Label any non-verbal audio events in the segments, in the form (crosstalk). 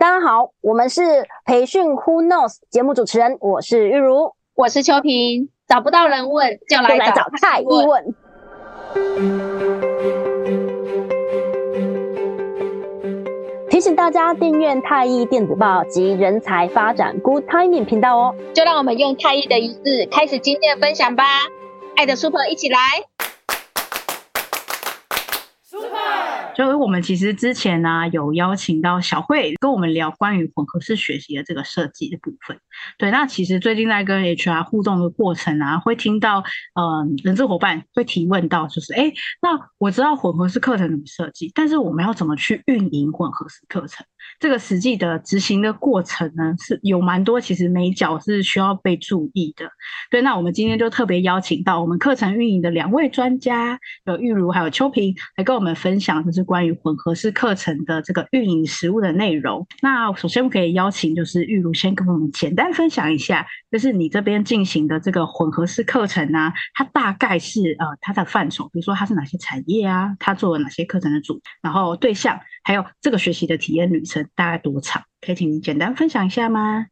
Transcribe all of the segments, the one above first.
大家好，我们是培训 Who Knows 节目主持人，我是玉茹，我是秋萍。找不到人问，就来找太医问。提醒大家订阅太医电子报及人才发展 Good Timing 频道哦。就让我们用太医的仪式开始今天的分享吧。爱的 Super 一起来。所以，我们其实之前呢、有邀请到小慧跟我们聊关于混合式学习的这个设计的部分。对，那其实最近在跟 HR 互动的过程啊，会听到呃人资伙伴会提问到，就是哎，那我知道混合式课程怎么设计，但是我们要怎么去运营混合式课程？这个实际的执行的过程呢，是有蛮多其实眉角是需要被注意的。对，那我们今天就特别邀请到我们课程运营的两位专家，有玉如还有秋萍，来跟我们分享就是关于混合式课程的这个运营实务的内容。那首先我可以邀请就是玉如先跟我们简单分享一下，就是你这边进行的这个混合式课程呢、啊，它大概是呃它的范畴，比如说它是哪些产业啊，它做了哪些课程的组，然后对象，还有这个学习的体验旅程大概多长？可以请你简单分享一下吗？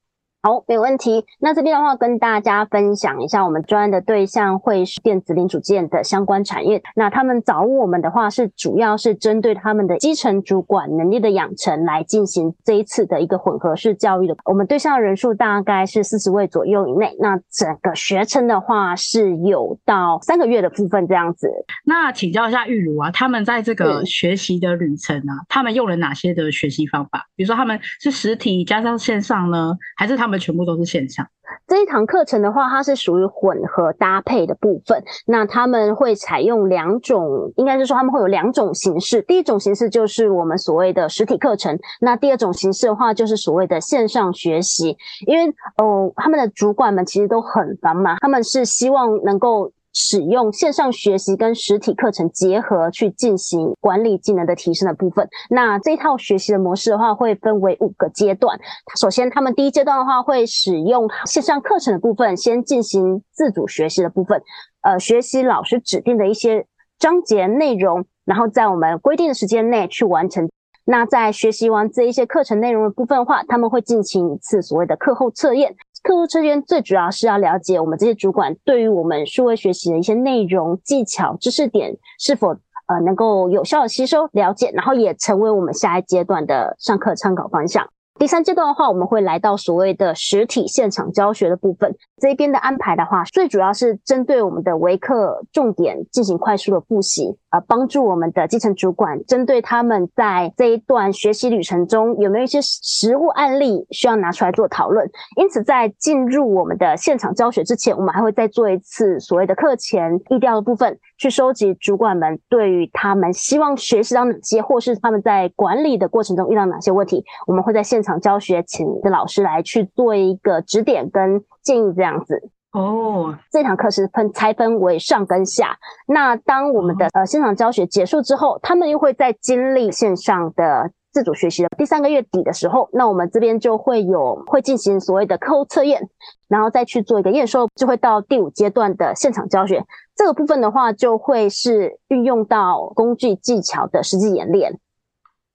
好，没有问题。那这边的话，跟大家分享一下，我们专案的对象会是电子零组件的相关产业。那他们找我们的话，是主要是针对他们的基层主管能力的养成来进行这一次的一个混合式教育的。我们对象的人数大概是四十位左右以内。那整个学程的话，是有到三个月的部分这样子。那请教一下玉如啊，他们在这个学习的旅程啊，他们用了哪些的学习方法？比如说他们是实体加上线上呢，还是他们？全部都是线上。这一堂课程的话，它是属于混合搭配的部分。那他们会采用两种，应该是说他们会有两种形式。第一种形式就是我们所谓的实体课程，那第二种形式的话就是所谓的线上学习。因为哦，他们的主管们其实都很繁忙，他们是希望能够。使用线上学习跟实体课程结合去进行管理技能的提升的部分。那这一套学习的模式的话，会分为五个阶段。首先，他们第一阶段的话，会使用线上课程的部分，先进行自主学习的部分，呃，学习老师指定的一些章节内容，然后在我们规定的时间内去完成。那在学习完这一些课程内容的部分的话，他们会进行一次所谓的课后测验。课后测验最主要是要了解我们这些主管对于我们数位学习的一些内容、技巧、知识点是否呃能够有效的吸收、了解，然后也成为我们下一阶段的上课参考方向。第三阶段的话，我们会来到所谓的实体现场教学的部分。这边的安排的话，最主要是针对我们的微课重点进行快速的复习，帮助我们的基层主管针对他们在这一段学习旅程中有没有一些实务案例需要拿出来做讨论。因此，在进入我们的现场教学之前，我们还会再做一次所谓的课前疫调的部分，去收集主管们对于他们希望学习到哪些，或是他们在管理的过程中遇到哪些问题，我们会在现场教学，请的老师来去做一个指点跟建议这样子哦。这堂课是分拆分为上跟下。那当我们的呃现场教学结束之后，他们又会在经历线上的自主学习的第三个月底的时候，那我们这边就会有会进行所谓的课后测验，然后再去做一个验收，就会到第五阶段的现场教学。这个部分的话，就会是运用到工具技巧的实际演练。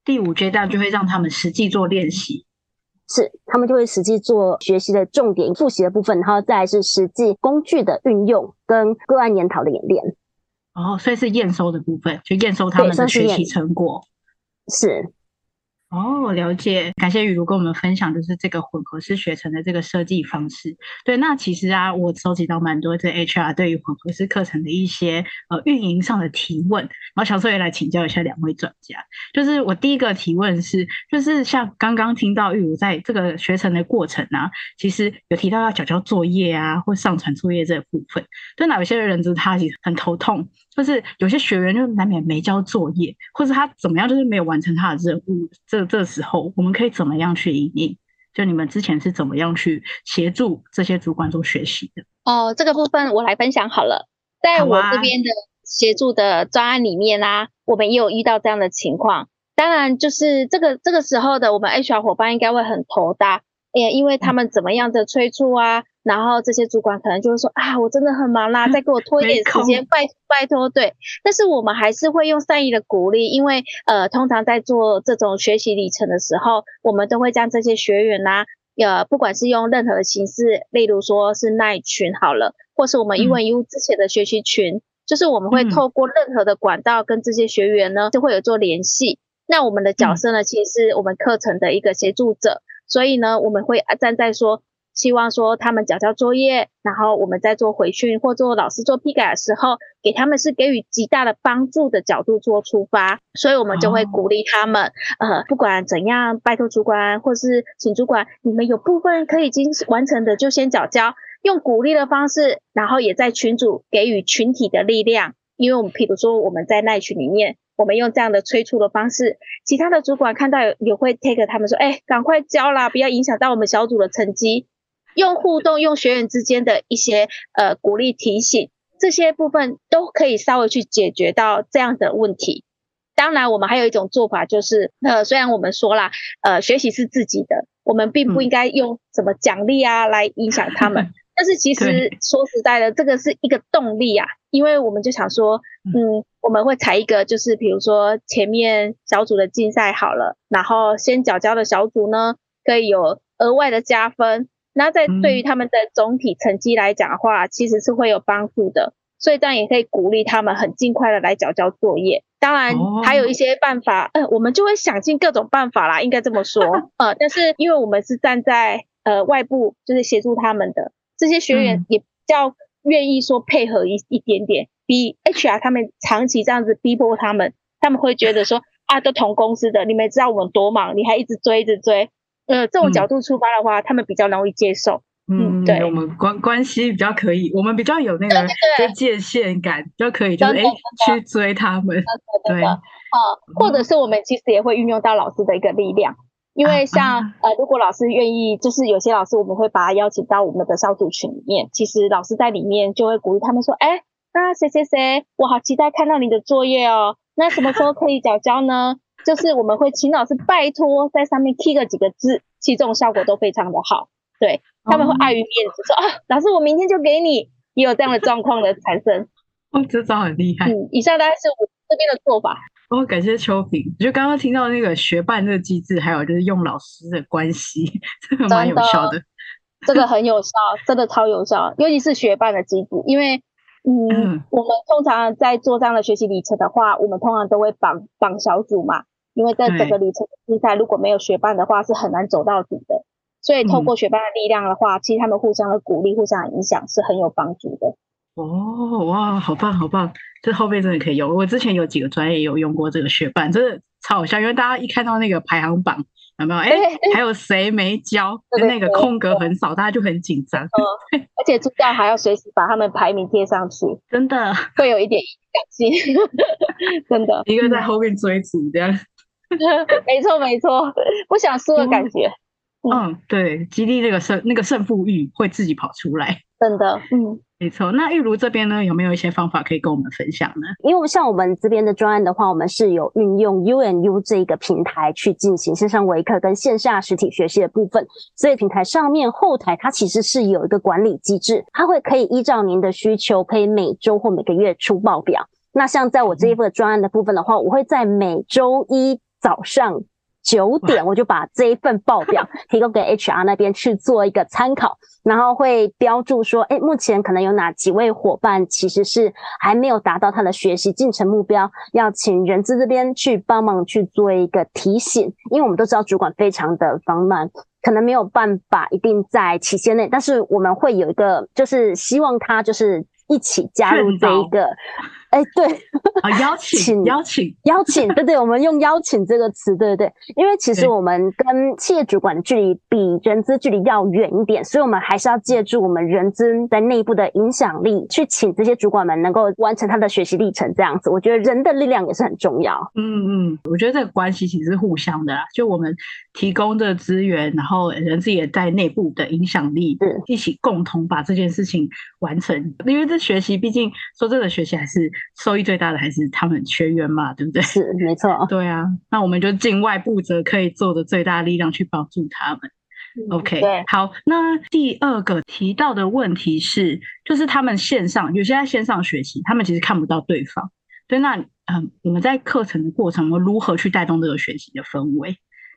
第五阶段就会让他们实际做练习。是，他们就会实际做学习的重点复习的部分，然后再来是实际工具的运用跟个案研讨的演练。哦，所以是验收的部分，就验收他们的学习成果。是。哦，了解，感谢雨如跟我们分享就是这个混合式学程的这个设计方式。对，那其实啊，我收集到蛮多这 HR 对于混合式课程的一些呃运营上的提问，然后小翠也来请教一下两位专家。就是我第一个提问是，就是像刚刚听到玉如在这个学程的过程啊，其实有提到要缴交作业啊，或上传作业这个部分，对哪有些人就是他其实很头痛。就是有些学员就难免没交作业，或是他怎么样，就是没有完成他的任务。这这时候，我们可以怎么样去因应？就你们之前是怎么样去协助这些主管做学习的？哦，这个部分我来分享好了。在我这边的协助的专案里面啊，我们也有遇到这样的情况。当然，就是这个这个时候的我们 HR 伙伴应该会很头大。也，因为他们怎么样的催促啊，然后这些主管可能就会说啊，我真的很忙啦，再给我拖一点时间，拜拜托，对。但是我们还是会用善意的鼓励，因为呃，通常在做这种学习里程的时候，我们都会将这些学员呐、啊，呃，不管是用任何的形式，例如说是耐群好了，或是我们一文一物之前的学习群，嗯、就是我们会透过任何的管道跟这些学员呢，就会有做联系。那我们的角色呢，其实是我们课程的一个协助者。所以呢，我们会站在说，希望说他们交交作业，然后我们在做回训或做老师做批改的时候，给他们是给予极大的帮助的角度做出发，所以我们就会鼓励他们，哦、呃，不管怎样，拜托主管或是请主管，你们有部分可以已经完成的就先缴交，用鼓励的方式，然后也在群组给予群体的力量，因为我们譬如说我们在赖群里面。我们用这样的催促的方式，其他的主管看到也会 take 他们说，哎，赶快交啦，不要影响到我们小组的成绩。用互动，用学员之间的一些呃鼓励提醒，这些部分都可以稍微去解决到这样的问题。当然，我们还有一种做法，就是呃，虽然我们说啦，呃，学习是自己的，我们并不应该用什么奖励啊来影响他们。(laughs) 嗯但是其实说实在的，这个是一个动力啊，因为我们就想说，嗯，我们会采一个，就是比如说前面小组的竞赛好了，然后先缴交的小组呢，可以有额外的加分，那在对于他们的总体成绩来讲的话，其实是会有帮助的，所以这样也可以鼓励他们很尽快的来缴交作业。当然还有一些办法，呃，我们就会想尽各种办法啦，应该这么说，(laughs) 呃，但是因为我们是站在呃外部，就是协助他们的。这些学员也比较愿意说配合一一点点，比 HR 他们长期这样子逼迫他们，他们会觉得说 (laughs) 啊，都同公司的，你们知道我们多忙，你还一直追一直追，呃，这种角度出发的话，嗯、他们比较容易接受。嗯，对，我们关关系比较可以，我们比较有那个就界限感，就可以就是哎去追他们。对，啊，或者是我们其实也会运用到老师的一个力量。因为像呃，如果老师愿意，就是有些老师我们会把他邀请到我们的小组群里面。其实老师在里面就会鼓励他们说：“哎，那谁谁谁，我好期待看到你的作业哦。那什么时候可以缴交呢？”就是我们会请老师拜托在上面 key 个几个字，其实这种效果都非常的好。对，他们会碍于面子说：“啊，老师我明天就给你。”也有这样的状况的产生。哦，这招很厉害。嗯，以上大概是我这边的做法。哦，感谢秋萍。就刚刚听到那个学伴这个机制，还有就是用老师的关系，(laughs) 这个蛮有效的。这个很有效，真的超有效，尤其是学伴的机制。因为，嗯，嗯我们通常在做这样的学习里程的话，我们通常都会绑绑小组嘛。因为在整个里程比赛，如果没有学伴的话，是很难走到底的。所以，透过学伴的力量的话，嗯、其实他们互相的鼓励、互相的影响是很有帮助的。哦，哇，好棒，好棒！这后面真的可以用。我之前有几个专业有用过这个学伴，真的超好笑。因为大家一看到那个排行榜，有没有？哎，还有谁没交？跟那个空格很少，大家就很紧张。嗯，而且助教还要随时把他们排名贴上去，(laughs) 真的会有一点影响性，(laughs) 真的。一个在后面追逐这样。(laughs) 没错，没错，不想输的感觉。嗯，对，激励那个胜那个胜负欲会自己跑出来。真的，嗯。没错，那玉如这边呢，有没有一些方法可以跟我们分享呢？因为像我们这边的专案的话，我们是有运用 UNU 这一个平台去进行线上微课跟线下实体学习的部分，所以平台上面后台它其实是有一个管理机制，它会可以依照您的需求，可以每周或每个月出报表。那像在我这一份专案的部分的话，我会在每周一早上。九点我就把这一份报表 (laughs) 提供给 HR 那边去做一个参考，然后会标注说，哎，目前可能有哪几位伙伴其实是还没有达到他的学习进程目标，要请人资这边去帮忙去做一个提醒，因为我们都知道主管非常的繁忙，可能没有办法一定在期限内，但是我们会有一个，就是希望他就是一起加入这一个。哎，欸、对，啊，邀请，邀请，邀请，对对，我们用邀请这个词，对对对，因为其实我们跟企业主管的距离比人资距离要远一点，所以我们还是要借助我们人资在内部的影响力，去请这些主管们能够完成他的学习历程，这样子，我觉得人的力量也是很重要。嗯嗯，我觉得这个关系其实是互相的啦，就我们提供的资源，然后人资也在内部的影响力，是一起共同把这件事情完成，因为这学习毕竟说真的，学习还是。收益最大的还是他们学员嘛，对不对？是，没错。(laughs) 对啊，那我们就尽外部则可以做的最大力量去帮助他们。OK，对，好，那第二个提到的问题是，就是他们线上有些在线上学习，他们其实看不到对方。对，那嗯，我们在课程的过程，我们如何去带动这个学习的氛围？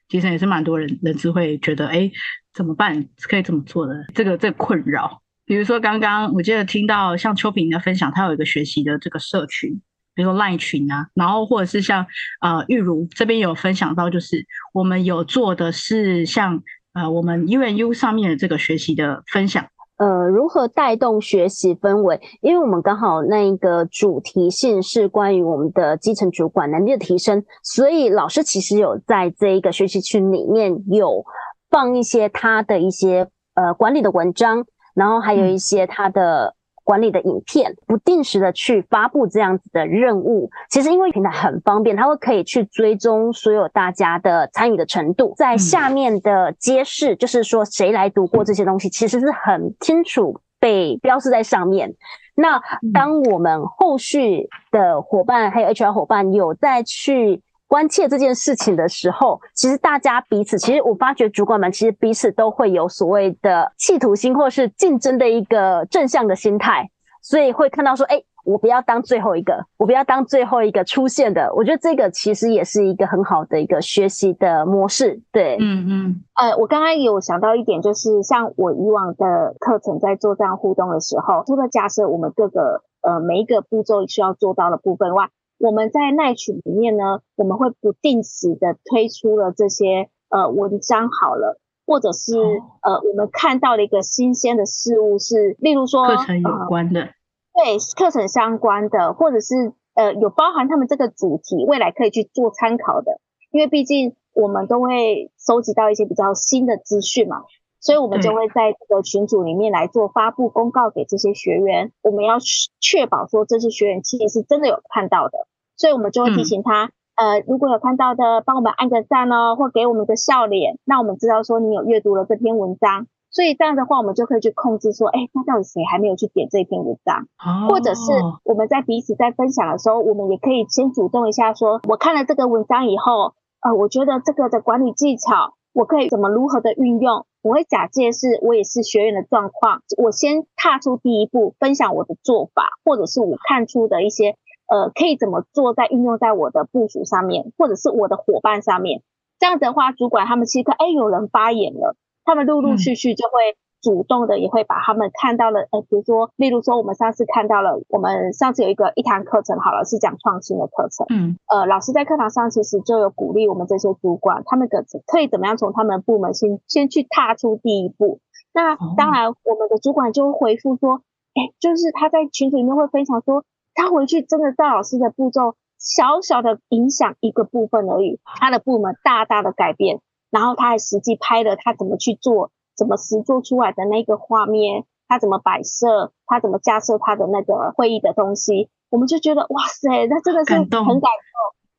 其实也是蛮多人人是会觉得，哎，怎么办？可以怎么做的？这个这个困扰。比如说刚刚我记得听到像秋萍的分享，他有一个学习的这个社群，比如说 Line 群啊，然后或者是像呃玉如这边有分享到，就是我们有做的是像。呃，我们 UNU 上面的这个学习的分享，呃，如何带动学习氛围？因为我们刚好那一个主题性是关于我们的基层主管能力的提升，所以老师其实有在这一个学习群里面有放一些他的一些呃管理的文章，然后还有一些他的。管理的影片，不定时的去发布这样子的任务，其实因为平台很方便，它会可以去追踪所有大家的参与的程度，在下面的揭示，就是说谁来读过这些东西，其实是很清楚被标示在上面。那当我们后续的伙伴还有 HR 伙伴有再去。关切这件事情的时候，其实大家彼此，其实我发觉主管们其实彼此都会有所谓的企图心，或是竞争的一个正向的心态，所以会看到说，哎，我不要当最后一个，我不要当最后一个出现的。我觉得这个其实也是一个很好的一个学习的模式。对，嗯嗯，呃，我刚刚有想到一点，就是像我以往的课程在做这样互动的时候，除了假设我们各个呃每一个步骤需要做到的部分外，我们在奈群里面呢，我们会不定时的推出了这些呃文章好了，或者是、哦、呃我们看到了一个新鲜的事物是，例如说课程有关的，呃、对课程相关的，或者是呃有包含他们这个主题未来可以去做参考的，因为毕竟我们都会收集到一些比较新的资讯嘛。所以，我们就会在这个群组里面来做发布公告给这些学员。我们要确保说这些学员其实是真的有看到的，所以我们就会提醒他，呃，如果有看到的，帮我们按个赞哦，或给我们个笑脸，那我们知道说你有阅读了这篇文章。所以这样的话，我们就可以去控制说，哎，那到底谁还没有去点这篇文章？或者是我们在彼此在分享的时候，我们也可以先主动一下说，我看了这个文章以后，呃，我觉得这个的管理技巧，我可以怎么如何的运用。我会假借是我也是学员的状况，我先踏出第一步，分享我的做法，或者是我看出的一些呃可以怎么做，在运用在我的部署上面，或者是我的伙伴上面。这样子的话，主管他们其实哎有人发言了，他们陆陆续续就会。主动的也会把他们看到了，呃，比如说，例如说，我们上次看到了，我们上次有一个一堂课程，好了，是讲创新的课程，嗯，呃，老师在课堂上其实就有鼓励我们这些主管，他们可可以怎么样从他们部门先先去踏出第一步。那当然，我们的主管就会回复说，哎，就是他在群组里面会分享说，他回去真的照老师的步骤，小小的影响一个部分而已，他的部门大大的改变，然后他还实际拍了他怎么去做。怎么实做出来的那个画面，他怎么摆设，他怎么架设他的那个会议的东西，我们就觉得哇塞，那真的是很感动。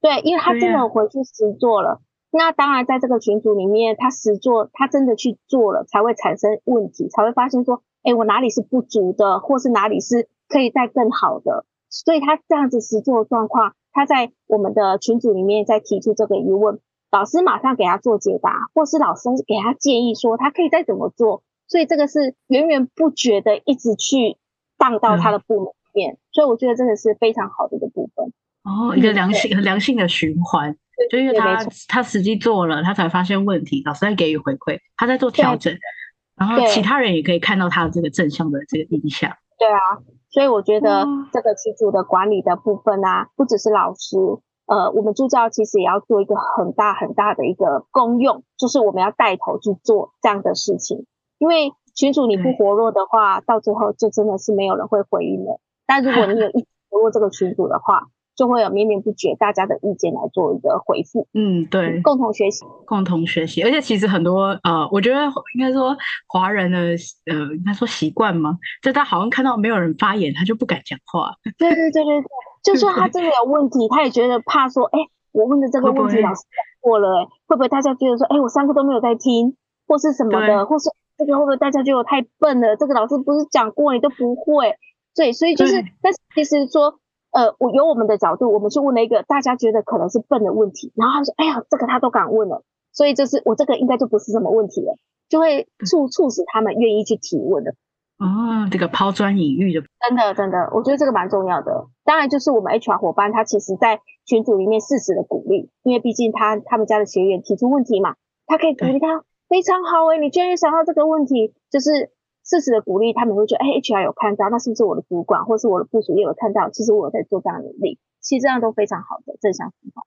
对，因为他真的回去实做了。那当然，在这个群组里面，他实做，他真的去做了，才会产生问题，才会发现说，哎，我哪里是不足的，或是哪里是可以再更好的。所以他这样子实做的状况，他在我们的群组里面再提出这个疑问。老师马上给他做解答，或是老师给他建议说他可以再怎么做，所以这个是源源不绝的一直去荡到他的部门里面，嗯，所以我觉得这个是非常好的一个部分。哦，一个良性、良性的循环，就因为他他实际做了，他才发现问题，老师在给予回馈，他在做调整，然后其他人也可以看到他的这个正向的这个影响。对啊，所以我觉得这个群组的管理的部分啊，不只是老师。呃，我们助教其实也要做一个很大很大的一个功用，就是我们要带头去做这样的事情。因为群主你不活络的话，到最后就真的是没有人会回应了。但如果你有 (laughs) 一直活络这个群组的话，就会有绵绵不绝大家的意见来做一个回复。嗯，对，共同学习，共同学习。而且其实很多呃，我觉得应该说华人的呃，应该说习惯嘛？就他好像看到没有人发言，他就不敢讲话。对对对对对。就算他真的有问题，他也觉得怕说，哎、欸，我问的这个问题老师讲过了、欸，哎，会不会大家觉得说，哎、欸，我上课都没有在听，或是什么的，或是这个会不会大家觉得我太笨了？这个老师不是讲过你都不会，对，所以就是，但是其实说，呃，我由我们的角度，我们去问了一个大家觉得可能是笨的问题，然后他说，哎呀，这个他都敢问了，所以就是我这个应该就不是什么问题了。就会促促使他们愿意去提问的。哦，这个抛砖引玉的，真的真的，我觉得这个蛮重要的。当然，就是我们 HR 伙伴他其实在群组里面适时的鼓励，因为毕竟他他们家的学员提出问题嘛，他可以鼓励他非常好诶，你居然想到这个问题，就是适时的鼓励，他们会觉得哎，HR 有看到，那是不是我的主管或是我的部属也有看到？其实我有在做这样的努力，其实这样都非常好的正向思考。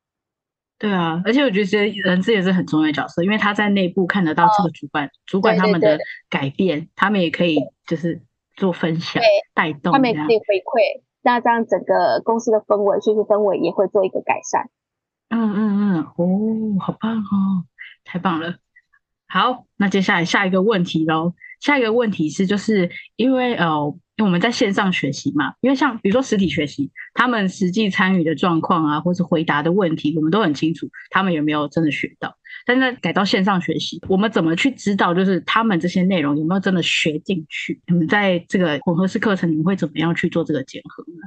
对啊，而且我觉得人资也是很重要的角色，因为他在内部看得到这个主管，哦、主管他们的改变，对对对，他们也可以就是做分享、带动，他们也可以回馈，那这样整个公司的氛围、学习氛围也会做一个改善。嗯嗯嗯，哦，好棒哦，太棒了。好，那接下来下一个问题喽，下一个问题是就是因为呃。我们在线上学习嘛，因为像比如说实体学习，他们实际参与的状况啊，或是回答的问题，我们都很清楚，他们有没有真的学到。但是改到线上学习，我们怎么去知道，就是他们这些内容有没有真的学进去？你们在这个混合式课程，你们会怎么样去做这个检核呢？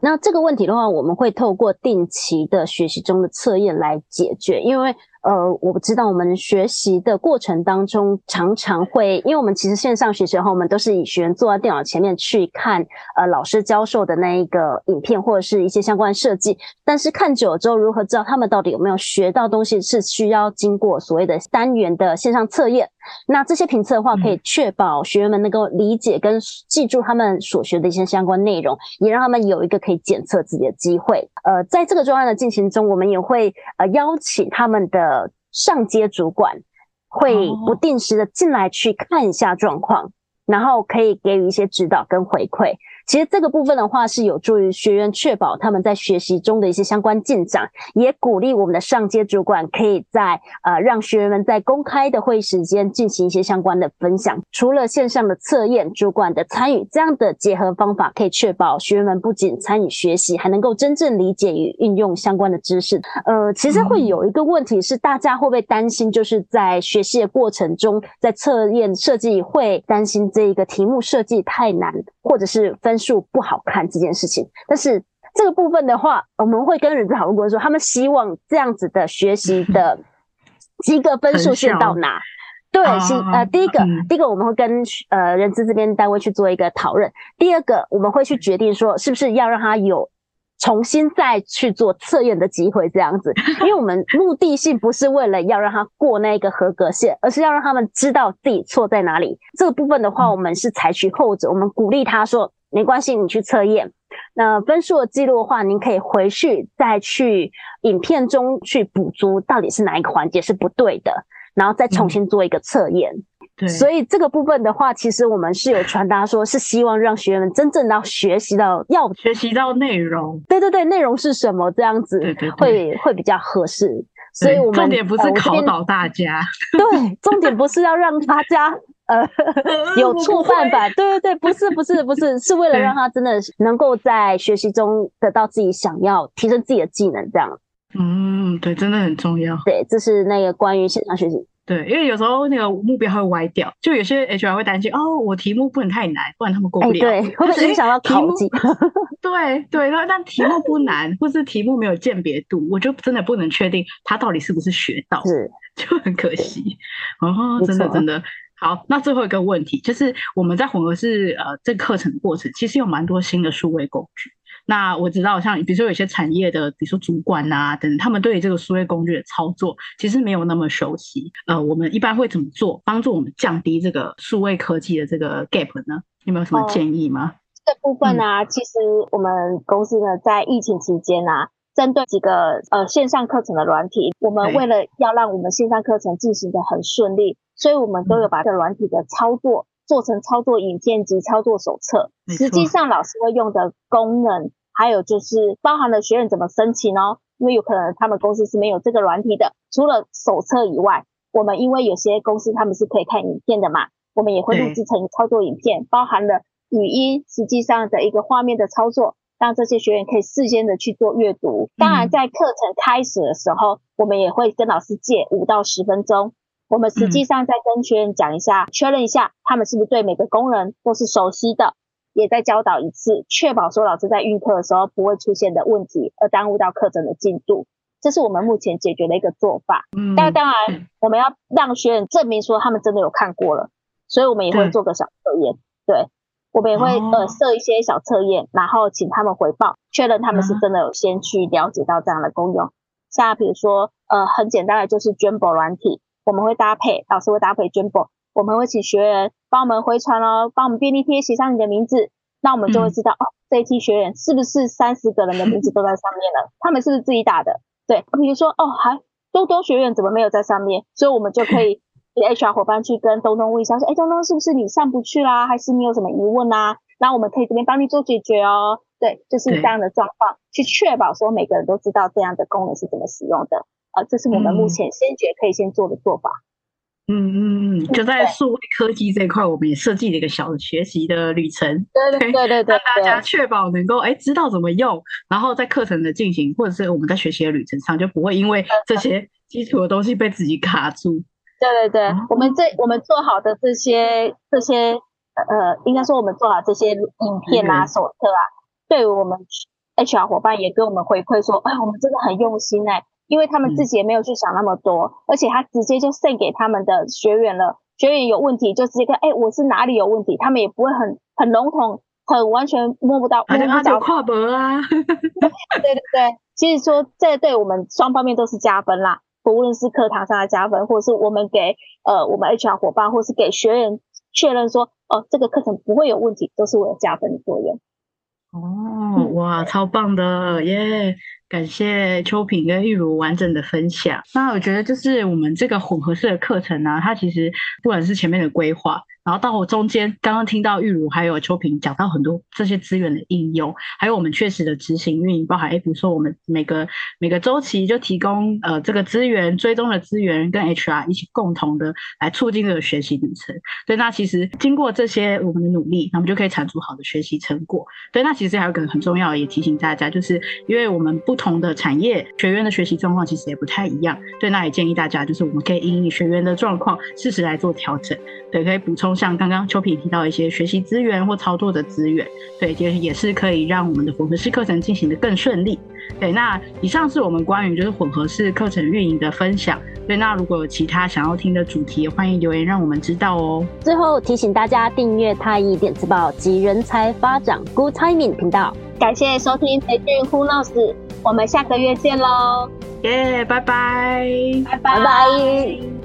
那这个问题的话，我们会透过定期的学习中的测验来解决，因为。呃，我不知道我们学习的过程当中，常常会，因为我们其实线上学习的话，我们都是以学员坐在电脑前面去看，呃，老师教授的那一个影片或者是一些相关设计。但是看久了之后，如何知道他们到底有没有学到东西，是需要经过所谓的单元的线上测验。那这些评测的话，可以确保学员们能够理解跟记住他们所学的一些相关内容，也让他们有一个可以检测自己的机会。呃，在这个专案的进行中，我们也会呃邀请他们的。呃，上阶主管会不定时的进来去看一下状况，然后可以给予一些指导跟回馈。其实这个部分的话，是有助于学员确保他们在学习中的一些相关进展，也鼓励我们的上阶主管可以在呃让学员们在公开的会议时间进行一些相关的分享。除了线上的测验，主管的参与，这样的结合方法可以确保学员们不仅参与学习，还能够真正理解与运用相关的知识。呃，其实会有一个问题是，大家会不会担心，就是在学习的过程中，在测验设计会担心这一个题目设计太难，或者是分。数不好看这件事情，但是这个部分的话，我们会跟人资讨论过，说他们希望这样子的学习的 (laughs) 及格分数线到哪？对，是呃，第一个，第一个我们会跟呃人资这边单位去做一个讨论。第二个，我们会去决定说，是不是要让他有重新再去做测验的机会，这样子，(laughs) 因为我们目的性不是为了要让他过那个合格线，而是要让他们知道自己错在哪里。这个部分的话，我们是采取后者，我们鼓励他说。没关系，你去测验。那分数的记录的话，您可以回去再去影片中去补足，到底是哪一个环节是不对的，然后再重新做一个测验。嗯、对，所以这个部分的话，其实我们是有传达说，是希望让学员们真正到学习到要学习到内容。对对对，内容是什么？这样子会对对对会比较合适。所以我们重点不是考倒大家，对，重点不是要让大家。呃，有触犯吧？对对对，不是不是不是，是为了让他真的能够在学习中得到自己想要提升自己的技能，这样。嗯，对，真的很重要。对，这是那个关于线上学习。对，因为有时候那个目标会歪掉，就有些 HR 会担心哦，我题目不能太难，不然他们过不了。欸、对，会不会影响到考级？对对，那但题目不难，或是题目没有鉴别度，我就真的不能确定他到底是不是学到，是就很可惜。哦，真的真的。好，那最后一个问题就是我们在混合式呃这个课程的过程，其实有蛮多新的数位工具。那我知道，像比如说有些产业的，比如说主管啊等，他们对于这个数位工具的操作其实没有那么熟悉。呃，我们一般会怎么做，帮助我们降低这个数位科技的这个 gap 呢？有没有什么建议吗？哦，这个部分呢，其实我们公司呢在疫情期间啊，针对几个呃线上课程的软体，我们为了要让我们线上课程进行的很顺利。所以我们都有把这软体的操作做成操作影片及操作手册。实际上，老师会用的功能，还有就是包含了学员怎么申请哦。因为有可能他们公司是没有这个软体的。除了手册以外，我们因为有些公司他们是可以看影片的嘛，我们也会录制成操作影片，包含了语音，实际上的一个画面的操作，让这些学员可以事先的去做阅读。当然，在课程开始的时候，我们也会跟老师借五到十分钟。我们实际上在跟学员讲一下，嗯、确认一下他们是不是对每个功能都是熟悉的，也再教导一次，确保说老师在预课的时候不会出现的问题，而耽误到课程的进度。这是我们目前解决的一个做法。嗯，但当然我们要让学员证明说他们真的有看过了，所以我们也会做个小测验。对，对，我们也会、哦、呃设一些小测验，然后请他们回报，确认他们是真的有先去了解到这样的功用。嗯、像比如说呃很简单的就是 Jamboard 软体，我们会搭配老师会搭配 Jamboard，我们会请学员帮我们回传哦，帮我们便利贴写上你的名字。那我们就会知道、嗯、哦，这一批学员是不是三十个人的名字都在上面了？他们是不是自己打的？对，比如说哦，还多多学员怎么没有在上面？所以我们就可以给 HR 伙伴去跟东东问一下，说，哎，东东是不是你上不去啦？还是你有什么疑问啊？然后我们可以这边帮你做解决哦。对，就是这样的状况，去确保说每个人都知道这样的功能是怎么使用的。啊、呃，这是我们目前先决可以先做的做法。嗯嗯嗯，就在数位科技这一块，我们也设计了一个小的学习的旅程，对对对对对，让大家确保能够哎知道怎么用，然后在课程的进行或者是我们在学习的旅程上，就不会因为这些基础的东西被自己卡住。对对对，我们这我们做好的这些这些呃，应该说我们做好这些影片啊、手册啊，对于我们 HR 伙伴也跟我们回馈说，哎，我们真的很用心哎。因为他们自己也没有去想那么多，嗯、而且他直接就 send 给他们的学员了。学员有问题就直接看，哎，我是哪里有问题？他们也不会很很笼统，很完全摸不到，摸不着跨博啊。对 (laughs) 对对，其实说这对我们双方面都是加分啦。无论是课堂上的加分，或是我们给呃我们 HR 伙伴，或是给学员确认说，哦，这个课程不会有问题，都是为了加分的作用。哦，哇，超棒的耶！感谢秋萍跟玉茹完整的分享。那我觉得就是我们这个混合式的课程呢、啊，它其实不管是前面的规划。然后到我中间，刚刚听到玉如还有秋萍讲到很多这些资源的应用，还有我们确实的执行运营，包含诶，比如说我们每个每个周期就提供呃这个资源追踪的资源，跟 HR 一起共同的来促进这个学习旅程。对，那其实经过这些我们的努力，那我们就可以产出好的学习成果。对，那其实还有一个很重要的，也提醒大家，就是因为我们不同的产业学员的学习状况其实也不太一样。对，那也建议大家，就是我们可以因应学员的状况，适时来做调整。对，可以补充。像刚刚秋萍提到一些学习资源或操作的资源，对，也也是可以让我们的混合式课程进行的更顺利。对，那以上是我们关于就是混合式课程运营的分享。对，那如果有其他想要听的主题，欢迎留言让我们知道哦。最后提醒大家订阅太一电子报及人才发展 Good Timing 频道。感谢收听培训 Who Knows，我们下个月见喽！耶，拜拜，拜拜。